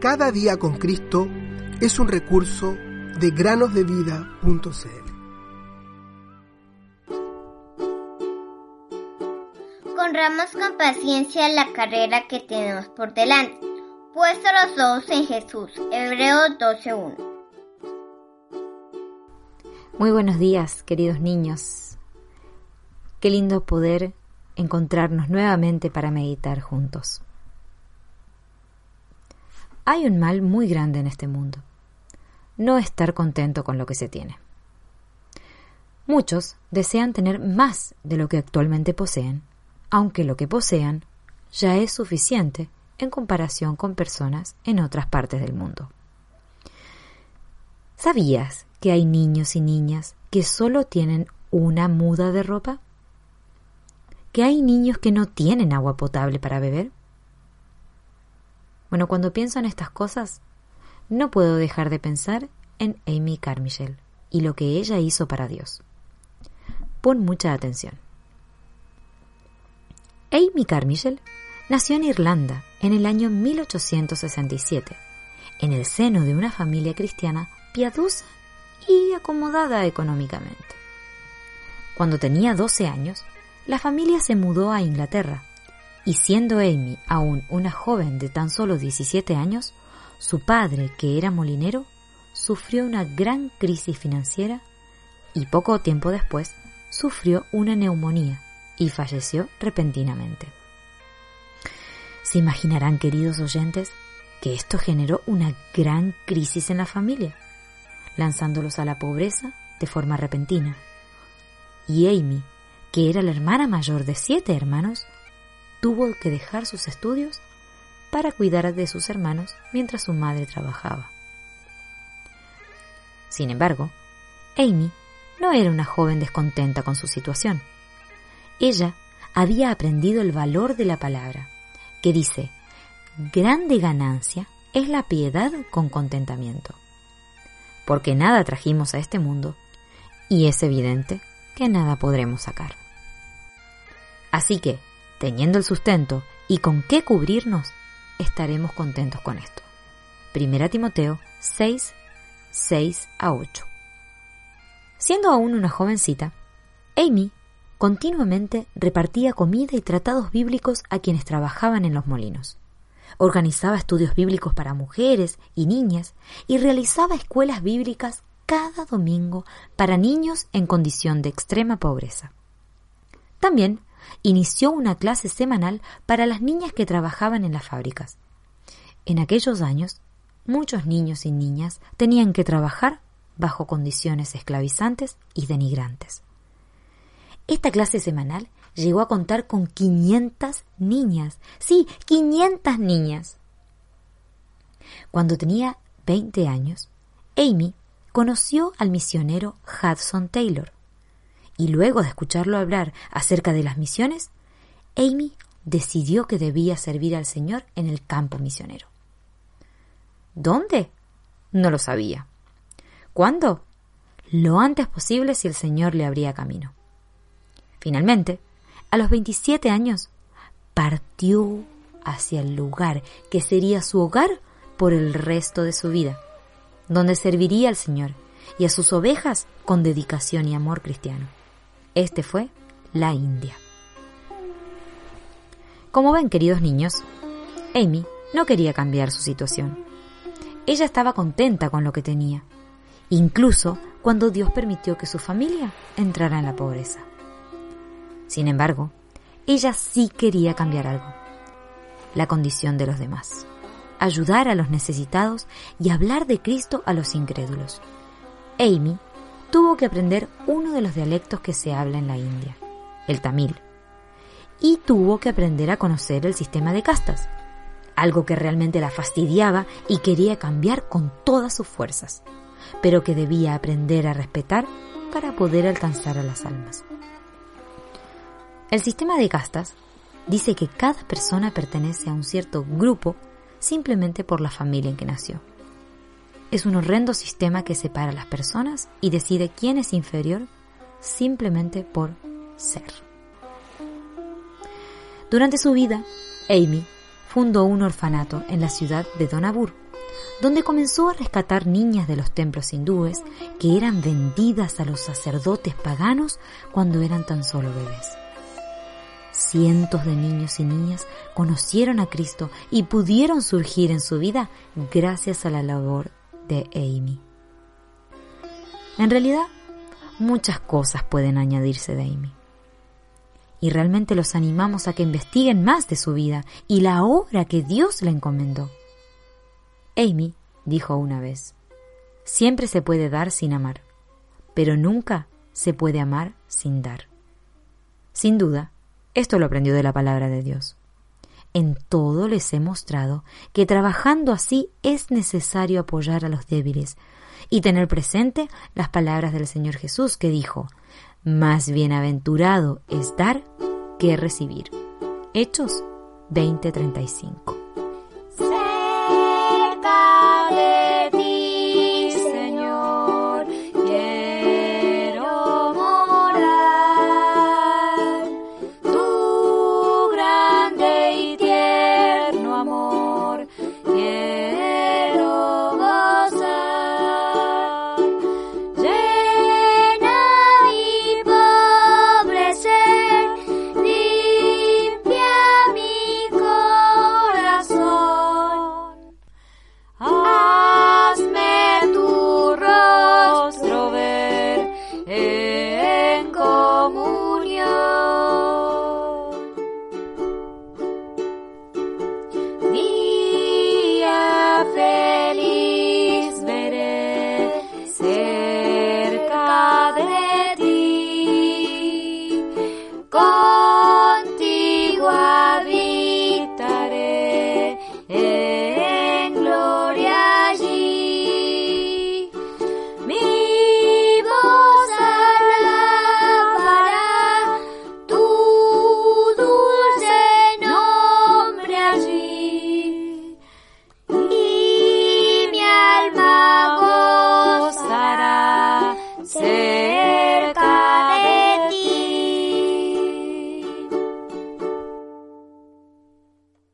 Cada día con Cristo es un recurso de granosdevida.cl. Corramos con paciencia la carrera que tenemos por delante, puesto los ojos en Jesús. Hebreos 12.1. Muy buenos días, queridos niños. Qué lindo poder encontrarnos nuevamente para meditar juntos. Hay un mal muy grande en este mundo. No estar contento con lo que se tiene. Muchos desean tener más de lo que actualmente poseen, aunque lo que posean ya es suficiente en comparación con personas en otras partes del mundo. ¿Sabías que hay niños y niñas que solo tienen una muda de ropa? ¿Que hay niños que no tienen agua potable para beber? Bueno, cuando pienso en estas cosas, no puedo dejar de pensar en Amy Carmichael y lo que ella hizo para Dios. Pon mucha atención. Amy Carmichael nació en Irlanda en el año 1867, en el seno de una familia cristiana piadosa y acomodada económicamente. Cuando tenía 12 años, la familia se mudó a Inglaterra y siendo Amy aún una joven de tan solo 17 años, su padre, que era molinero, sufrió una gran crisis financiera y poco tiempo después sufrió una neumonía y falleció repentinamente. Se imaginarán, queridos oyentes, que esto generó una gran crisis en la familia, lanzándolos a la pobreza de forma repentina. Y Amy, que era la hermana mayor de siete hermanos, tuvo que dejar sus estudios para cuidar de sus hermanos mientras su madre trabajaba. Sin embargo, Amy no era una joven descontenta con su situación. Ella había aprendido el valor de la palabra, que dice, grande ganancia es la piedad con contentamiento. Porque nada trajimos a este mundo y es evidente que nada podremos sacar. Así que, teniendo el sustento y con qué cubrirnos, estaremos contentos con esto. Primera Timoteo 6, 6 a 8. Siendo aún una jovencita, Amy continuamente repartía comida y tratados bíblicos a quienes trabajaban en los molinos. Organizaba estudios bíblicos para mujeres y niñas y realizaba escuelas bíblicas cada domingo para niños en condición de extrema pobreza. También inició una clase semanal para las niñas que trabajaban en las fábricas. En aquellos años, muchos niños y niñas tenían que trabajar bajo condiciones esclavizantes y denigrantes. Esta clase semanal llegó a contar con 500 niñas. Sí, 500 niñas. Cuando tenía 20 años, Amy conoció al misionero Hudson Taylor, y luego de escucharlo hablar acerca de las misiones, Amy decidió que debía servir al Señor en el campo misionero. ¿Dónde? No lo sabía. ¿Cuándo? Lo antes posible si el Señor le abría camino. Finalmente, a los 27 años, partió hacia el lugar que sería su hogar por el resto de su vida, donde serviría al Señor y a sus ovejas con dedicación y amor cristiano. Este fue la India. Como ven, queridos niños, Amy no quería cambiar su situación. Ella estaba contenta con lo que tenía, incluso cuando Dios permitió que su familia entrara en la pobreza. Sin embargo, ella sí quería cambiar algo, la condición de los demás, ayudar a los necesitados y hablar de Cristo a los incrédulos. Amy tuvo que aprender uno de los dialectos que se habla en la India, el tamil, y tuvo que aprender a conocer el sistema de castas, algo que realmente la fastidiaba y quería cambiar con todas sus fuerzas, pero que debía aprender a respetar para poder alcanzar a las almas. El sistema de castas dice que cada persona pertenece a un cierto grupo simplemente por la familia en que nació. Es un horrendo sistema que separa a las personas y decide quién es inferior simplemente por ser. Durante su vida, Amy fundó un orfanato en la ciudad de Donabur, donde comenzó a rescatar niñas de los templos hindúes que eran vendidas a los sacerdotes paganos cuando eran tan solo bebés. Cientos de niños y niñas conocieron a Cristo y pudieron surgir en su vida gracias a la labor de Amy. En realidad, muchas cosas pueden añadirse de Amy. Y realmente los animamos a que investiguen más de su vida y la obra que Dios le encomendó. Amy dijo una vez, siempre se puede dar sin amar, pero nunca se puede amar sin dar. Sin duda, esto lo aprendió de la palabra de Dios. En todo les he mostrado que trabajando así es necesario apoyar a los débiles y tener presente las palabras del Señor Jesús que dijo, más bienaventurado es dar que recibir. Hechos 20:35.